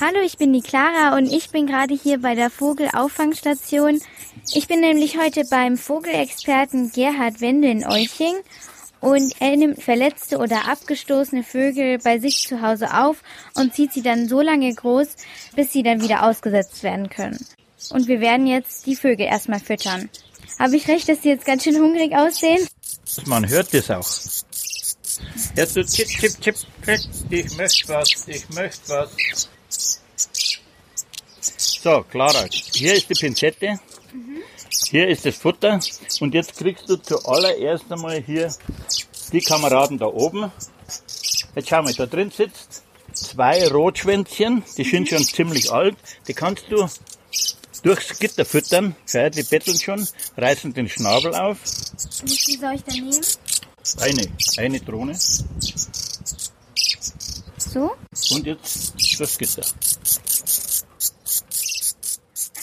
Hallo, ich bin die Clara und ich bin gerade hier bei der Vogelauffangstation. Ich bin nämlich heute beim Vogelexperten Gerhard Wendel in Euching und er nimmt verletzte oder abgestoßene Vögel bei sich zu Hause auf und zieht sie dann so lange groß, bis sie dann wieder ausgesetzt werden können. Und wir werden jetzt die Vögel erstmal füttern. Habe ich recht, dass die jetzt ganz schön hungrig aussehen? Man hört das auch. Jetzt so chip, chip, chip, ich möchte was, ich möchte was. So, Clara, hier ist die Pinzette, hier ist das Futter und jetzt kriegst du zuallererst einmal hier die Kameraden da oben. Jetzt schau mal, da drin sitzt zwei Rotschwänzchen, die sind schon ziemlich alt, die kannst du durchs Gitter füttern. Schau, die betteln schon, reißen den Schnabel auf. Wie viel soll ich da nehmen? Eine, eine Drohne. So? Und jetzt das Gitter.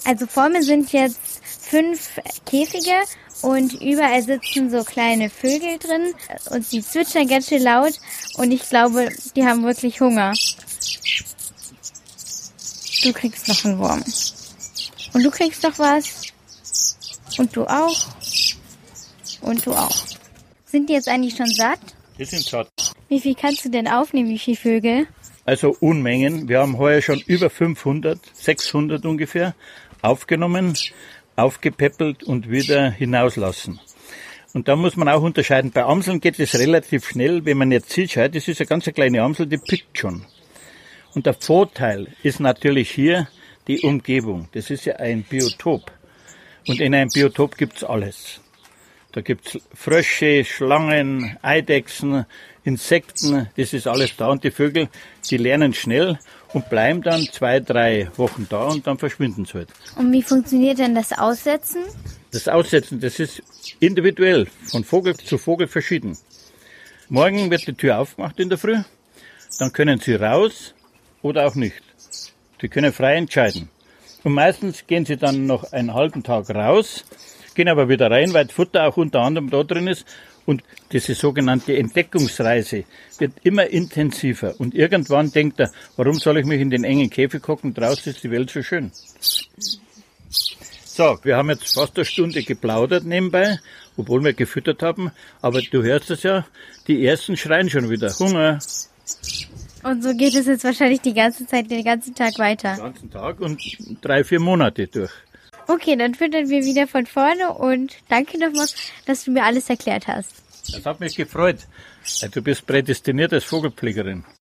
Also vor mir sind jetzt fünf Käfige und überall sitzen so kleine Vögel drin und die zwitschern ganz schön laut und ich glaube, die haben wirklich Hunger. Du kriegst noch einen Wurm. Und du kriegst noch was. Und du auch. Und du auch. Sind die jetzt eigentlich schon satt? Die sind satt. Wie viel kannst du denn aufnehmen, wie viele Vögel? Also Unmengen. Wir haben heuer schon über 500, 600 ungefähr aufgenommen, aufgepäppelt und wieder hinauslassen. Und da muss man auch unterscheiden. Bei Amseln geht es relativ schnell. Wenn man jetzt sieht, das ist eine ganz kleine Amsel, die pickt schon. Und der Vorteil ist natürlich hier die Umgebung. Das ist ja ein Biotop. Und in einem Biotop gibt's alles. Da gibt's Frösche, Schlangen, Eidechsen, Insekten, das ist alles da. Und die Vögel, die lernen schnell und bleiben dann zwei, drei Wochen da und dann verschwinden sie halt. Und wie funktioniert denn das Aussetzen? Das Aussetzen, das ist individuell, von Vogel zu Vogel verschieden. Morgen wird die Tür aufgemacht in der Früh, dann können sie raus oder auch nicht. Die können frei entscheiden. Und meistens gehen sie dann noch einen halben Tag raus, gehen aber wieder rein, weil das Futter auch unter anderem da drin ist. Und diese sogenannte Entdeckungsreise wird immer intensiver. Und irgendwann denkt er, warum soll ich mich in den engen Käfig gucken? Draußen ist die Welt so schön. So, wir haben jetzt fast eine Stunde geplaudert nebenbei, obwohl wir gefüttert haben. Aber du hörst es ja, die ersten schreien schon wieder. Hunger. Und so geht es jetzt wahrscheinlich die ganze Zeit, den ganzen Tag weiter. Den ganzen Tag und drei, vier Monate durch. Okay, dann füttern wir wieder von vorne und danke nochmal, dass du mir alles erklärt hast. Das hat mich gefreut. Du bist prädestiniert als Vogelpflegerin.